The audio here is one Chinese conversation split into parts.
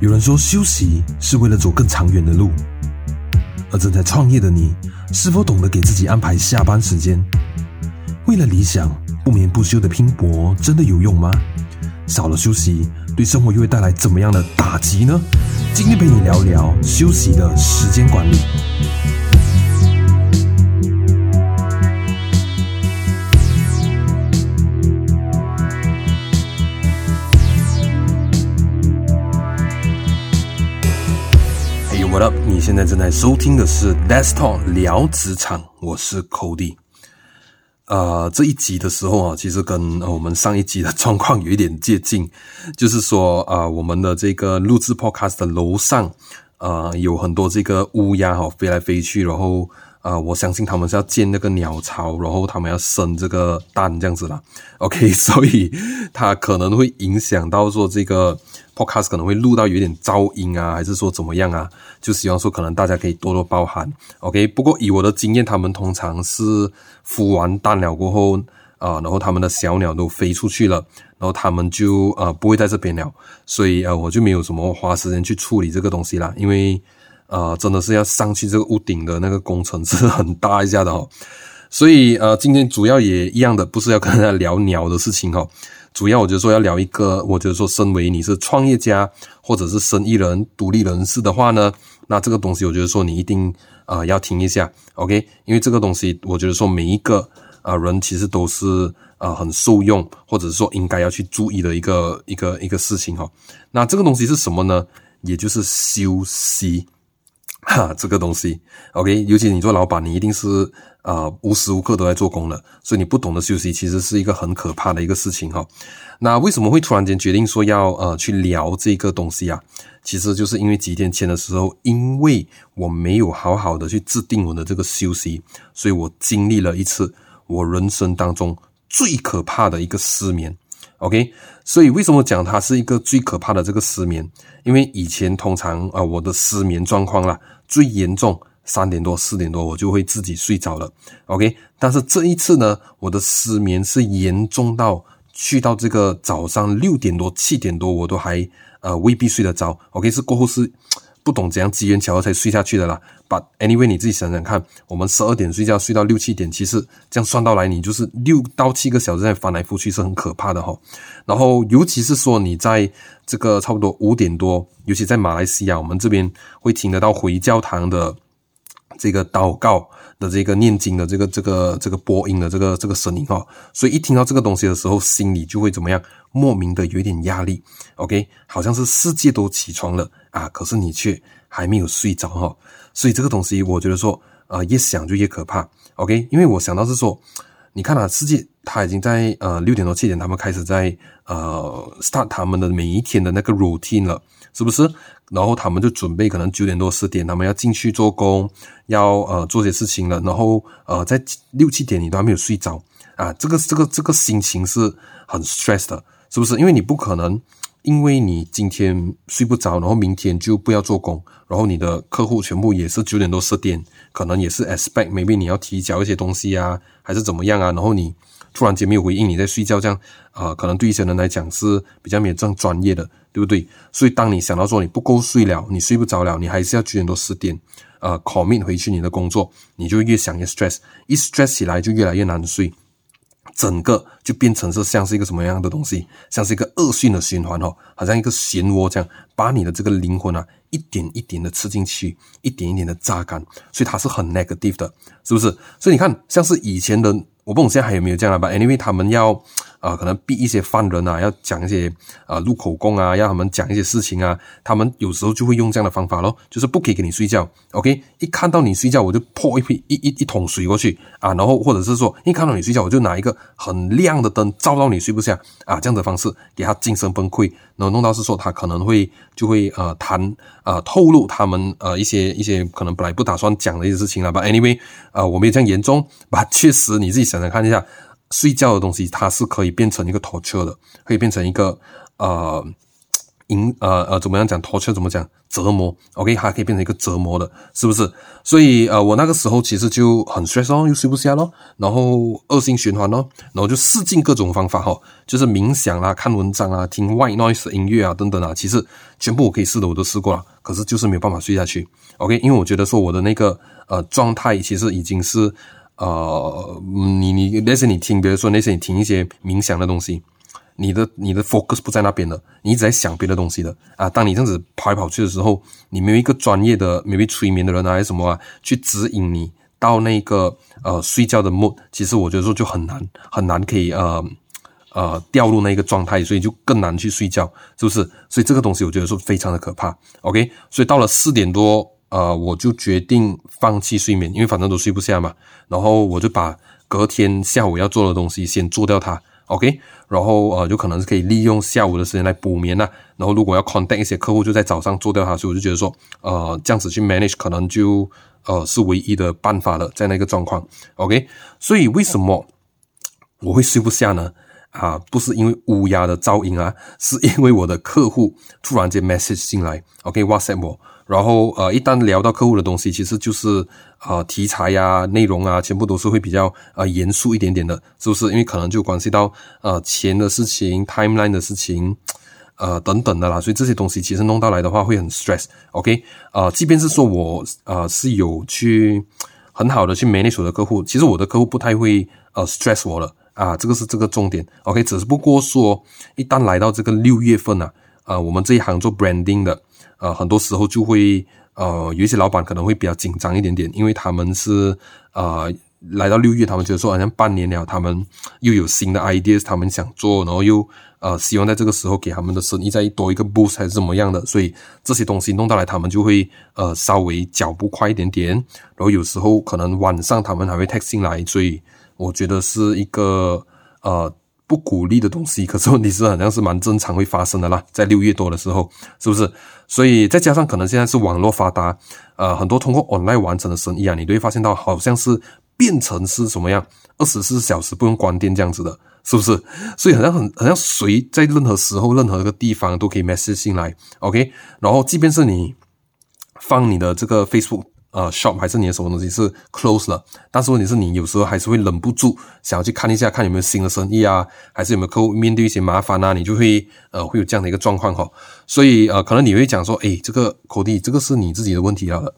有人说，休息是为了走更长远的路。而正在创业的你，是否懂得给自己安排下班时间？为了理想，不眠不休的拼搏，真的有用吗？少了休息，对生活又会带来怎么样的打击呢？今天陪你聊聊休息的时间管理。好了你现在正在收听的是 Desktop 聊职场，我是 Cody。呃，这一集的时候啊，其实跟我们上一集的状况有一点接近，就是说啊、呃，我们的这个录制 Podcast 的楼上，呃，有很多这个乌鸦哈飞来飞去，然后、呃，我相信他们是要建那个鸟巢，然后他们要生这个蛋这样子啦。OK，所以它可能会影响到说这个。Podcast 可能会录到有点噪音啊，还是说怎么样啊？就希望说可能大家可以多多包涵，OK。不过以我的经验，他们通常是孵完蛋了过后啊、然后他们的小鸟都飞出去了，然后他们就呃不会在这边了，所以呃我就没有什么花时间去处理这个东西啦，因为呃真的是要上去这个屋顶的那个工程是很大一下的哦，所以呃今天主要也一样的，不是要跟大家聊鸟的事情哦。主要我就说要聊一个，我觉得说，身为你是创业家或者是生意人、独立人士的话呢，那这个东西我觉得说你一定啊、要听一下，OK？因为这个东西我觉得说每一个啊、人其实都是啊、很受用，或者说应该要去注意的一个一个一个事情哈。那这个东西是什么呢？也就是休息。哈，这个东西，OK，尤其你做老板，你一定是啊、呃、无时无刻都在做工的，所以你不懂得休息，其实是一个很可怕的一个事情哈。那为什么会突然间决定说要呃去聊这个东西啊？其实就是因为几天前的时候，因为我没有好好的去制定我的这个休息，所以我经历了一次我人生当中最可怕的一个失眠。OK，所以为什么讲它是一个最可怕的这个失眠？因为以前通常啊、我的失眠状况啦，最严重三点多四点多我就会自己睡着了。OK，但是这一次呢，我的失眠是严重到去到这个早上六点多七点多我都还呃未必睡得着。OK，是过后是。不懂怎样机缘巧合才睡下去的啦。But anyway，你自己想想看，我们十二点睡觉，睡到六七点，其实这样算到来，你就是六到七个小时在翻来覆去，是很可怕的齁。然后，尤其是说你在这个差不多五点多，尤其在马来西亚，我们这边会听得到回教堂的这个祷告的这个念经的这个这个这个播音的这个这个声音哦。所以一听到这个东西的时候，心里就会怎么样？莫名的有一点压力，OK，好像是世界都起床了啊，可是你却还没有睡着哈，所以这个东西我觉得说，呃，越想就越可怕，OK，因为我想到是说，你看啊，世界他已经在呃六点多七点，他们开始在呃 start 他们的每一天的那个 routine 了，是不是？然后他们就准备可能九点多十点，他们要进去做工，要呃做些事情了，然后呃在六七点你都还没有睡着啊，这个这个这个心情是很 stress 的。是不是？因为你不可能，因为你今天睡不着，然后明天就不要做工，然后你的客户全部也是九点多十点，可能也是 expect，maybe 你要提交一些东西啊，还是怎么样啊？然后你突然间没有回应，你在睡觉，这样啊、可能对一些人来讲是比较没有这样专业的，对不对？所以当你想到说你不够睡了，你睡不着了，你还是要九点多十点，呃，commit 回去你的工作，你就越想越 stress，一 stress 起来就越来越难睡。整个就变成是像是一个什么样的东西，像是一个恶性的循环哦，好像一个漩涡这样，把你的这个灵魂啊一点一点的吃进去，一点一点的榨干，所以它是很 negative 的，是不是？所以你看，像是以前的，我不懂现在还有没有这样了吧？Anyway，他们要。啊、呃，可能逼一些犯人啊，要讲一些啊录口供啊，要他们讲一些事情啊，他们有时候就会用这样的方法咯，就是不可以给你睡觉，OK？一看到你睡觉，我就泼一瓶一一一桶水过去啊，然后或者是说一看到你睡觉，我就拿一个很亮的灯照到你睡不下啊，这样的方式给他精神崩溃，然后弄到是说他可能会就会呃谈呃透露他们呃一些一些可能本来不打算讲的一些事情了吧，Anyway，啊、我没有这样严重，吧，确实你自己想想看一下。睡觉的东西，它是可以变成一个拖车的，可以变成一个呃影呃呃，怎么样讲拖车怎么讲？折磨，OK，它可以变成一个折磨的，是不是？所以呃，我那个时候其实就很 stress 哦，又睡不下咯，然后恶性循环咯，然后就试尽各种方法哈，就是冥想啊、看文章啊、听 white noise 音乐啊等等啊，其实全部我可以试的我都试过了，可是就是没有办法睡下去，OK，因为我觉得说我的那个呃状态其实已经是呃，你你那些你听，比如说那些你听一些冥想的东西。你的你的 focus 不在那边的，你一直在想别的东西的啊。当你这样子跑来跑去的时候，你没有一个专业的 maybe 催眠的人啊，还是什么啊，去指引你到那个呃睡觉的 mode，其实我觉得说就很难很难可以呃呃掉入那个状态，所以就更难去睡觉，是不是？所以这个东西我觉得说非常的可怕。OK，所以到了四点多，呃，我就决定放弃睡眠，因为反正都睡不下嘛。然后我就把隔天下午要做的东西先做掉它。OK，然后呃，就可能是可以利用下午的时间来补眠呐、然后如果要 contact 一些客户，就在早上做掉它。所以我就觉得说，呃，这样子去 manage 可能就呃是唯一的办法了，在那个状况。OK，所以为什么我会睡不下呢？啊，不是因为乌鸦的噪音啊，是因为我的客户突然间 message 进来，OK，WhatsApp、okay, 我。然后呃，一旦聊到客户的东西，其实就是呃题材呀、内容啊，全部都是会比较呃严肃一点点的，是不是？因为可能就关系到呃钱的事情、timeline 的事情，呃等等的啦，所以这些东西其实弄到来的话会很 stress。OK，呃，即便是说我呃是有去很好的去 manage 我的客户，其实我的客户不太会呃 stress 我了啊，这个是这个重点。OK，只是不过说一旦来到这个六月份啊，我们这一行做 branding 的。呃，很多时候就会呃，有一些老板可能会比较紧张一点点，因为他们是呃，来到六月，他们觉得说好像半年了，他们又有新的 ideas，他们想做，然后又呃，希望在这个时候给他们的生意再多一个 boost 还是怎么样的，所以这些东西弄到来，他们就会呃稍微脚步快一点点，然后有时候可能晚上他们还会 text 进来，所以我觉得是一个呃。不鼓励的东西，可是问题是好像是蛮正常会发生的啦，在六月多的时候，是不是？所以再加上可能现在是网络发达，呃，很多通过 online 完成的生意啊，你都会发现到好像是变成是什么样，二十四小时不用关店这样子的，是不是？所以好像很好像谁在任何时候、任何一个地方都可以 message 进来，OK，然后即便是你放你的这个 Facebook。呃，shop 还是你的什么东西是 close 了，但是问题是你有时候还是会忍不住想要去看一下，看有没有新的生意啊，还是有没有客户面对一些麻烦啊，你就会呃会有这样的一个状况哈。所以呃，可能你会讲说，诶，这个 Cody，这个是你自己的问题了，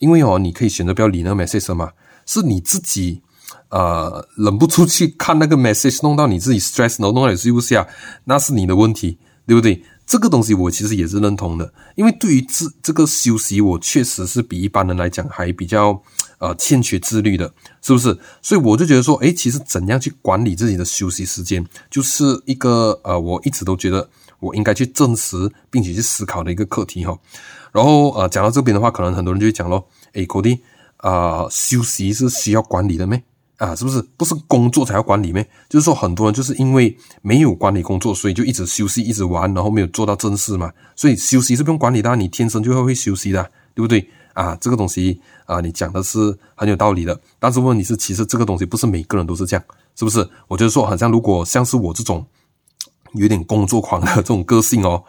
因为哦，你可以选择不要理那个 message 嘛，是你自己呃忍不住去看那个 message，弄到你自己 stress，然后弄到你睡不下，那是你的问题，对不对？这个东西我其实也是认同的，因为对于自这个休息，我确实是比一般人来讲还比较呃欠缺自律的，是不是？所以我就觉得说，诶，其实怎样去管理自己的休息时间，就是一个呃，我一直都觉得我应该去证实并且去思考的一个课题哈。然后呃，讲到这边的话，可能很多人就会讲咯，诶，Cody，啊，休息是需要管理的咩？啊，是不是不是工作才要管理咩？就是说，很多人就是因为没有管理工作，所以就一直休息，一直玩，然后没有做到正事嘛。所以休息是不用管理的，你天生就会会休息的，对不对？啊，这个东西啊，你讲的是很有道理的。但是问题是，其实这个东西不是每个人都是这样，是不是？我觉得说，好像如果像是我这种有点工作狂的这种个性哦，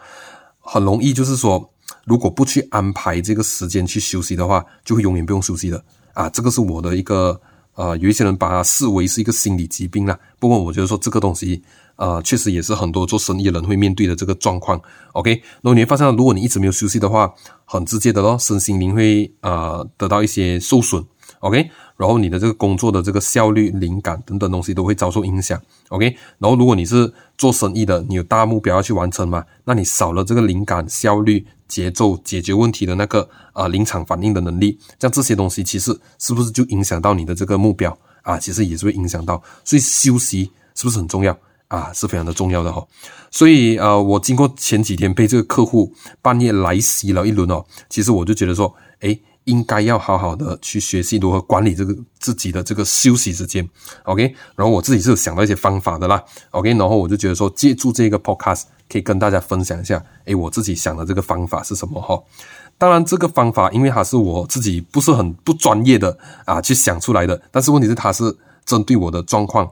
很容易就是说，如果不去安排这个时间去休息的话，就会永远不用休息的。啊，这个是我的一个。呃，有一些人把它视为是一个心理疾病啦。不过我觉得说这个东西，呃，确实也是很多做生意的人会面对的这个状况。OK，那你会发现，如果你一直没有休息的话，很直接的咯，身心灵会啊得到一些受损。OK，然后你的这个工作的这个效率、灵感等等东西都会遭受影响。OK，然后如果你是做生意的，你有大目标要去完成嘛，那你少了这个灵感、效率。节奏解决问题的那个啊、呃、临场反应的能力，像这些东西其实是不是就影响到你的这个目标啊？其实也是会影响到，所以休息是不是很重要啊？是非常的重要的哈。所以呃，我经过前几天被这个客户半夜来袭了一轮哦，其实我就觉得说，诶，应该要好好的去学习如何管理这个自己的这个休息时间。OK，然后我自己是有想到一些方法的啦。OK，然后我就觉得说，借助这个 Podcast。可以跟大家分享一下，诶，我自己想的这个方法是什么哈？当然，这个方法因为它是我自己不是很不专业的啊去想出来的，但是问题是它是针对我的状况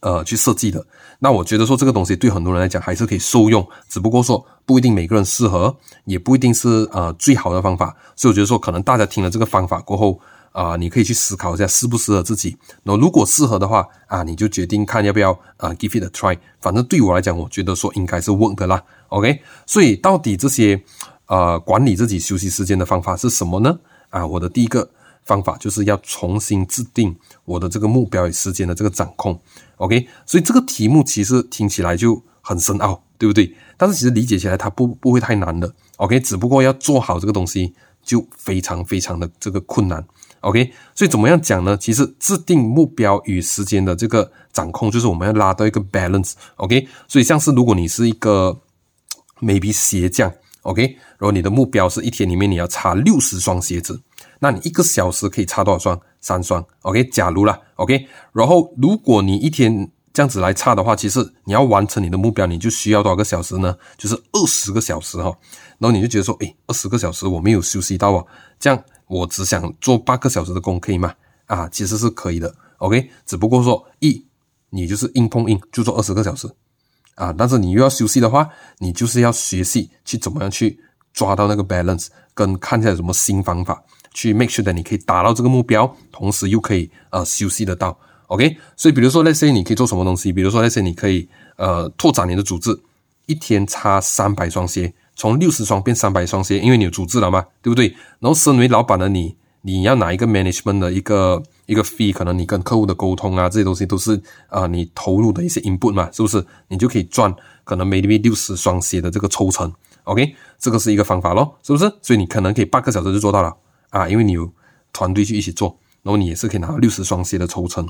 呃去设计的。那我觉得说这个东西对很多人来讲还是可以受用，只不过说不一定每个人适合，也不一定是呃最好的方法。所以我觉得说，可能大家听了这个方法过后啊、你可以去思考一下适不适合自己。那如果适合的话啊，你就决定看要不要啊、呃、give it a try。反正对我来讲，我觉得说应该是 work 的啦。OK，所以到底这些呃管理自己休息时间的方法是什么呢？啊，我的第一个方法就是要重新制定我的这个目标与时间的这个掌控。OK，所以这个题目其实听起来就很深奥，对不对？但是其实理解起来它不不会太难的。OK，只不过要做好这个东西就非常非常的这个困难。OK，所以怎么样讲呢？其实制定目标与时间的这个掌控，就是我们要拉到一个 balance。OK，所以像是如果你是一个 maybe 鞋匠，OK，然后你的目标是一天里面你要擦六十双鞋子。那你一个小时可以擦多少双？三双，OK。假如啦，OK。然后如果你一天这样子来擦的话，其实你要完成你的目标，你就需要多少个小时呢？就是二十个小时哈。然后你就觉得说，诶，二十个小时我没有休息到啊，这样我只想做八个小时的工，可以吗？啊，其实是可以的，OK。只不过说，一，你就是硬碰硬就做二十个小时啊，但是你又要休息的话，你就是要学习去怎么样去抓到那个 balance，跟看一下有什么新方法。去 make sure 的你可以达到这个目标，同时又可以呃休息得到，OK？所以比如说那些你可以做什么东西？比如说那些你可以呃拓展你的组织，一天擦三百双鞋，从六十双变三百双鞋，因为你有组织了嘛，对不对？然后身为老板的你，你要拿一个 management 的一个一个 fee，可能你跟客户的沟通啊这些东西都是啊、你投入的一些 input 嘛，是不是？你就可以赚可能 maybe 六十双鞋的这个抽成，OK？这个是一个方法咯，是不是？所以你可能可以八个小时就做到了。啊，因为你有团队去一起做，然后你也是可以拿到六十双鞋的抽成，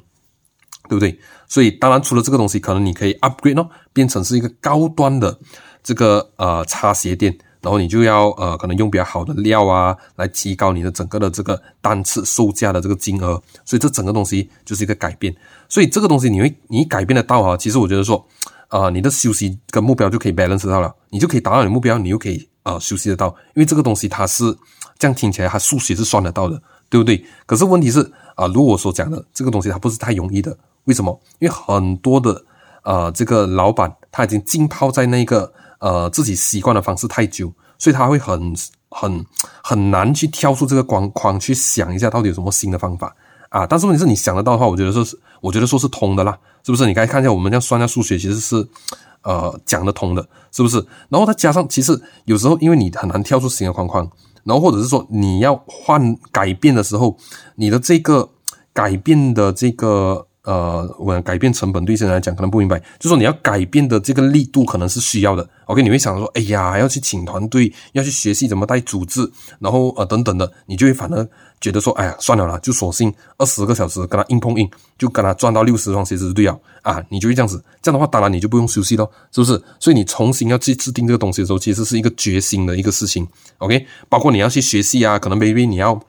对不对？所以当然除了这个东西，可能你可以 upgrade 哦，变成是一个高端的这个呃擦鞋店，然后你就要呃可能用比较好的料啊，来提高你的整个的这个单次售价的这个金额。所以这整个东西就是一个改变。所以这个东西你会你改变得到啊？其实我觉得说，呃，你的休息跟目标就可以 balance 到了，你就可以达到你目标，你又可以呃休息得到，因为这个东西它是。这样听起来，它数学是算得到的，对不对？可是问题是啊，如果我所讲的这个东西，它不是太容易的。为什么？因为很多的呃，这个老板他已经浸泡在那个呃自己习惯的方式太久，所以他会很很很难去跳出这个框框去想一下到底有什么新的方法啊。但是问题是你想得到的话，我觉得说是，我觉得说是通的啦，是不是？你该看一下我们这样算一下数学，其实是呃讲得通的，是不是？然后再加上，其实有时候因为你很难跳出新的框框。然后或者是说你要换改变的时候，你的这个改变的这个呃，我改变成本对现在来讲可能不明白，就说你要改变的这个力度可能是需要的。OK，你会想说，哎呀，要去请团队，要去学习怎么带组织，然后呃等等的，你就会反而觉得说，哎呀，算了啦，就索性二十个小时跟他硬碰硬，就跟他赚到六十双鞋子对了啊，你就会这样子。这样的话，当然你就不用休息咯，是不是？所以你重新要去制定这个东西的时候，其实是一个决心的一个事情。OK，包括你要去学习啊，可能 maybe 你要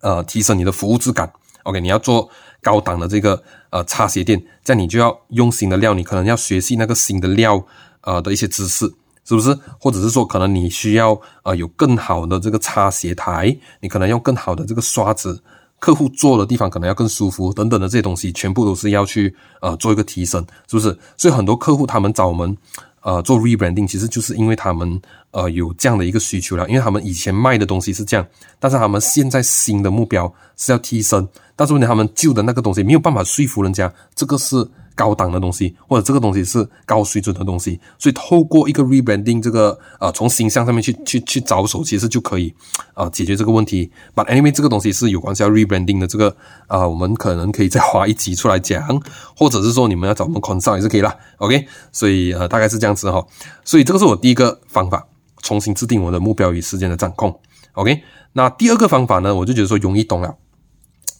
呃提升你的服务质感。OK，你要做高档的这个呃擦鞋店，这样你就要用新的料，你可能要学习那个新的料呃的一些知识，是不是？或者是说，可能你需要呃有更好的这个擦鞋台，你可能用更好的这个刷子，客户坐的地方可能要更舒服等等的这些东西，全部都是要去呃做一个提升，是不是？所以很多客户他们找我们。呃，做 rebranding 其实就是因为他们呃有这样的一个需求了，因为他们以前卖的东西是这样，但是他们现在新的目标是要提升，但是问题他们旧的那个东西没有办法说服人家，这个是高档的东西，或者这个东西是高水准的东西，所以透过一个 rebranding 这个呃从形象上面去去去着手，其实就可以啊、解决这个问题。But anyway，这个东西是有关系要 rebranding 的，这个啊、我们可能可以再花一集出来讲，或者是说你们要找我们 consult 也是可以啦。OK，所以呃大概是这样子哈。所以这个是我第一个方法，重新制定我的目标与时间的掌控。OK，那第二个方法呢，我就觉得说容易懂了。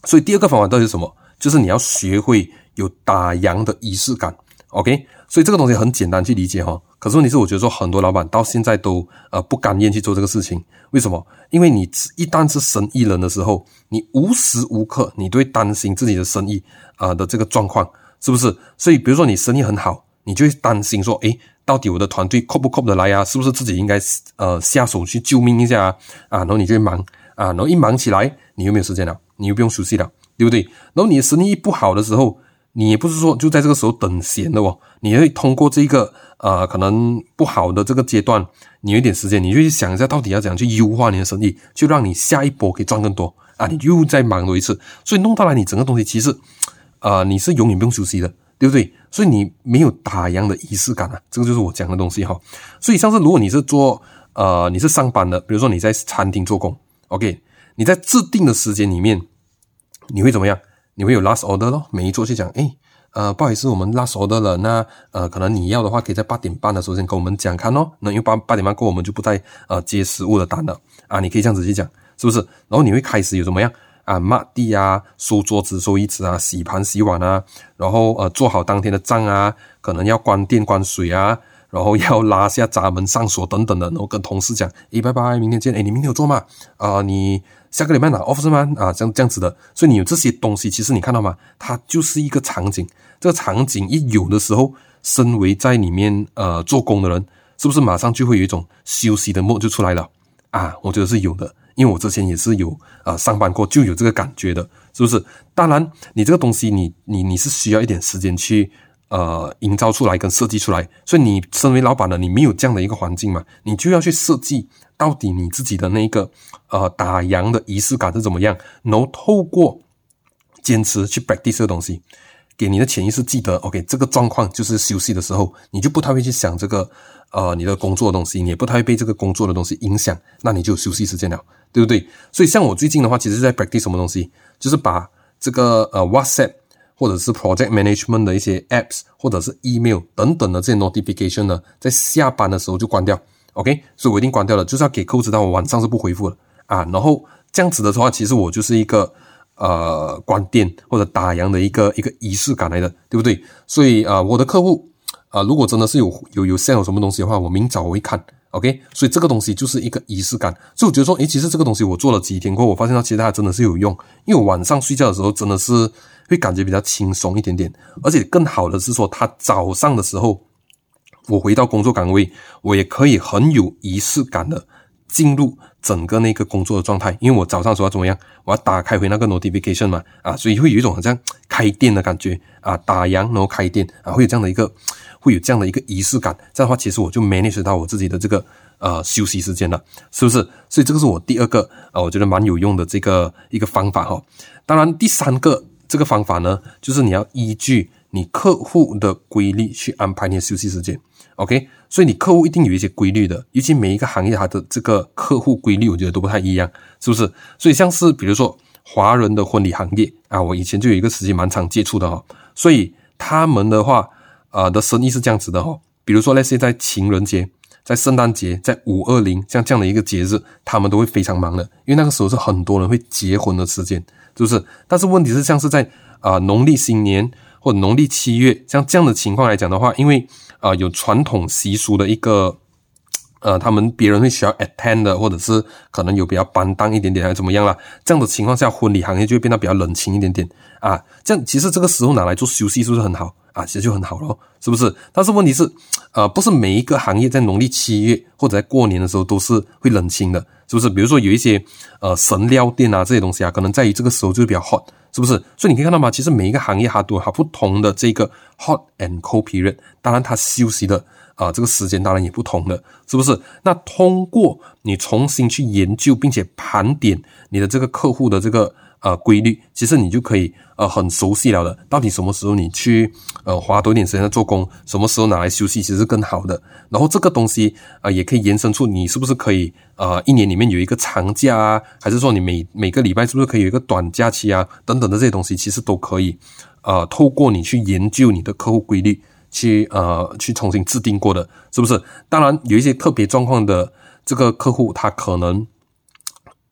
所以第二个方法到底是什么？就是你要学会。有打烊的仪式感，OK，所以这个东西很简单去理解哈。可是问题是，我觉得说很多老板到现在都呃不甘愿去做这个事情，为什么？因为你一旦是生意人的时候，你无时无刻你都会担心自己的生意啊、的这个状况，是不是？所以比如说你生意很好，你就会担心说，诶，到底我的团队 cope 不 cope 得来啊？是不是自己应该呃下手去救命一下啊？啊，然后你就忙啊，然后一忙起来，你又没有时间了，你又不用休息了，对不对？然后你的生意不好的时候，你也不是说就在这个时候等闲的哦，你会通过这个呃可能不好的这个阶段，你有一点时间，你就去想一下到底要怎样去优化你的生意，就让你下一波可以赚更多啊！你又再忙碌一次，所以弄到来你整个东西其实，呃，你是永远不用休息的，对不对？所以你没有打烊的仪式感啊，这个就是我讲的东西哈。所以像是如果你是做呃你是上班的，比如说你在餐厅做工，OK，你在制定的时间里面，你会怎么样？你会有 last order 咯，每一桌去讲，诶，呃，不好意思，我们 last order 了，那呃，可能你要的话，可以在八点半的时候先跟我们讲看哦。那因为八八点半过，我们就不再呃接食物的单了啊。你可以这样子去讲，是不是？然后你会开始有怎么样啊？抹地啊，收桌子、收椅子啊，洗盘、洗碗啊，然后呃，做好当天的账啊，可能要关电、关水啊，然后要拉下闸门、上锁等等的，然后跟同事讲，诶，拜拜，明天见。诶，你明天有做吗？啊、你。下个礼拜拿 office 吗？啊，这样这样子的，所以你有这些东西，其实你看到吗？它就是一个场景。这个场景一有的时候，身为在里面呃做工的人，是不是马上就会有一种休息的梦就出来了？啊，我觉得是有的，因为我之前也是有啊、呃、上班过，就有这个感觉的，是不是？当然，你这个东西，你你你是需要一点时间去呃营造出来跟设计出来，所以你身为老板的，你没有这样的一个环境嘛，你就要去设计。到底你自己的那个呃打烊的仪式感是怎么样？然后透过坚持去 practice 这个东西，给你的潜意识记得，OK，这个状况就是休息的时候，你就不太会去想这个呃你的工作的东西，你也不太会被这个工作的东西影响，那你就休息时间了，对不对？所以像我最近的话，其实在 practice 什么东西，就是把这个呃 WhatsApp 或者是 Project Management 的一些 apps 或者是 email 等等的这些 notification 呢，在下班的时候就关掉。OK，所以我一定关掉了，就是要给客户知道我晚上是不回复了啊。然后这样子的话，其实我就是一个呃关店或者打烊的一个一个仪式感来的，对不对？所以啊、我的客户啊、如果真的是有有有 sell 什么东西的话，我明早我会看。OK，所以这个东西就是一个仪式感。所以我觉得说，诶，其实这个东西我做了几天过后，我发现到其实它真的是有用，因为我晚上睡觉的时候真的是会感觉比较轻松一点点，而且更好的是说，它早上的时候。我回到工作岗位，我也可以很有仪式感的进入整个那个工作的状态，因为我早上说要怎么样，我要打开回那个 notification 嘛，啊，所以会有一种好像开店的感觉啊，打烊然后开店啊，会有这样的一个，会有这样的一个仪式感，这样的话其实我就 manage 到我自己的这个呃休息时间了，是不是？所以这个是我第二个啊，我觉得蛮有用的这个一个方法哈。当然第三个这个方法呢，就是你要依据你客户的规律去安排你的休息时间。OK，所以你客户一定有一些规律的，尤其每一个行业它的这个客户规律，我觉得都不太一样，是不是？所以像是比如说华人的婚礼行业啊，我以前就有一个时期蛮常接触的哈，所以他们的话，呃的生意是这样子的哈，比如说那些在情人节、在圣诞节、在五二零像这样的一个节日，他们都会非常忙的，因为那个时候是很多人会结婚的时间，是不是？但是问题是像是在啊、农历新年或者农历七月像这样的情况来讲的话，因为啊、有传统习俗的一个，呃，他们别人会需要 attend 的，或者是可能有比较搬档一点点，还是怎么样啦？这样的情况下，婚礼行业就会变得比较冷清一点点啊。这样其实这个时候拿来做休息是不是很好啊？其实就很好咯，是不是？但是问题是，呃，不是每一个行业在农历七月或者在过年的时候都是会冷清的，是不是？比如说有一些呃神料店啊这些东西啊，可能在于这个时候就会比较 hot。是不是？所以你可以看到吗？其实每一个行业它都有它不同的这个 hot and cold period，当然它休息的啊、这个时间当然也不同的，是不是？那通过你重新去研究并且盘点你的这个客户的这个。呃，规律其实你就可以呃很熟悉了的。到底什么时候你去呃花多点时间在做工，什么时候拿来休息，其实更好的。然后这个东西呃也可以延伸出你是不是可以呃一年里面有一个长假啊，还是说你每每个礼拜是不是可以有一个短假期啊等等的这些东西，其实都可以呃透过你去研究你的客户规律去呃去重新制定过的，是不是？当然有一些特别状况的这个客户，他可能。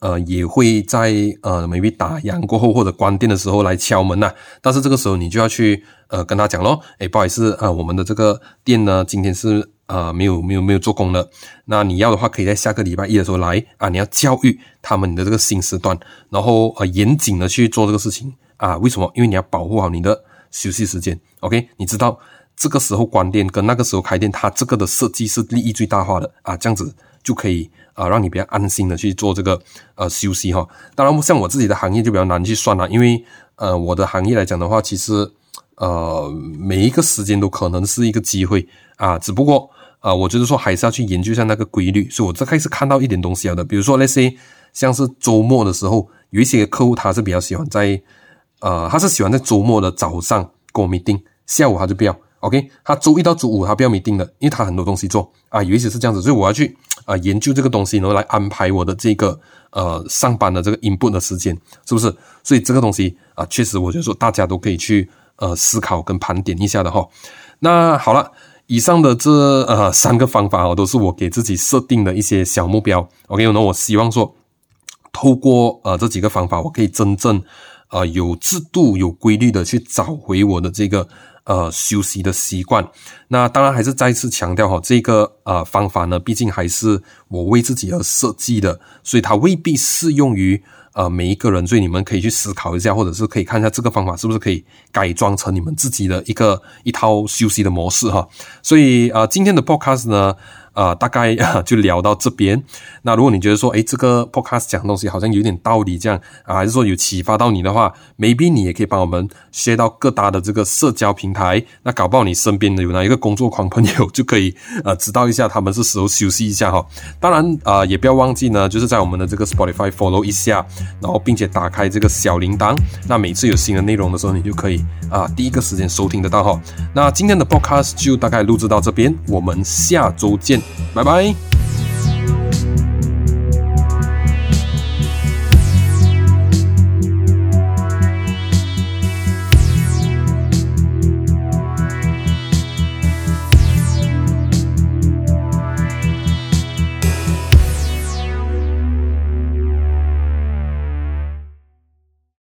呃，也会在呃，maybe 打烊过后或者关店的时候来敲门呐、但是这个时候你就要去呃跟他讲咯，诶，不好意思啊、呃，我们的这个店呢今天是呃没有没有没有做工的。那你要的话，可以在下个礼拜一的时候来啊。你要教育他们你的这个新时段，然后呃严谨的去做这个事情啊。为什么？因为你要保护好你的休息时间。OK，你知道这个时候关店跟那个时候开店，它这个的设计是利益最大化的啊，这样子就可以。啊，让你比较安心的去做这个呃休息哈。当然，像我自己的行业就比较难去算了，因为呃我的行业来讲的话，其实呃，每一个时间都可能是一个机会啊，只不过啊，我觉得说还是要去研究一下那个规律。所以我这开始看到一点东西了的，比如说那些像是周末的时候，有一些客户他是比较喜欢在，呃，他是喜欢在周末的早上跟我 meeting，下午他就不要。OK，他周一到周五他不要 meeting 的，因为他很多东西做啊，有一些是这样子，所以我要去啊研究这个东西，然后来安排我的这个呃上班的这个 input 的时间，是不是？所以这个东西啊，确实我觉得说大家都可以去呃思考跟盘点一下的哈。那好了，以上的这呃三个方法哦，都是我给自己设定的一些小目标。OK，那我希望说透过呃这几个方法，我可以真正呃有制度、有规律的去找回我的这个。呃，休息的习惯，那当然还是再次强调哈，这个呃方法呢，毕竟还是我为自己而设计的，所以它未必适用于呃每一个人，所以你们可以去思考一下，或者是可以看一下这个方法是不是可以改装成你们自己的一个一套休息的模式哈。所以啊，今天的 podcast 呢。啊、大概啊就聊到这边。那如果你觉得说，诶，这个 podcast 讲的东西好像有点道理，这样啊，还是说有启发到你的话，maybe 你也可以帮我们 share 到各大的这个社交平台。那搞不好你身边的有哪一个工作狂朋友，就可以呃知道一下他们是时候休息一下哈。当然啊、也不要忘记呢，就是在我们的这个 Spotify follow 一下，然后并且打开这个小铃铛。那每次有新的内容的时候，你就可以啊、第一个时间收听得到哈。那今天的 podcast 就大概录制到这边，我们下周见。拜拜。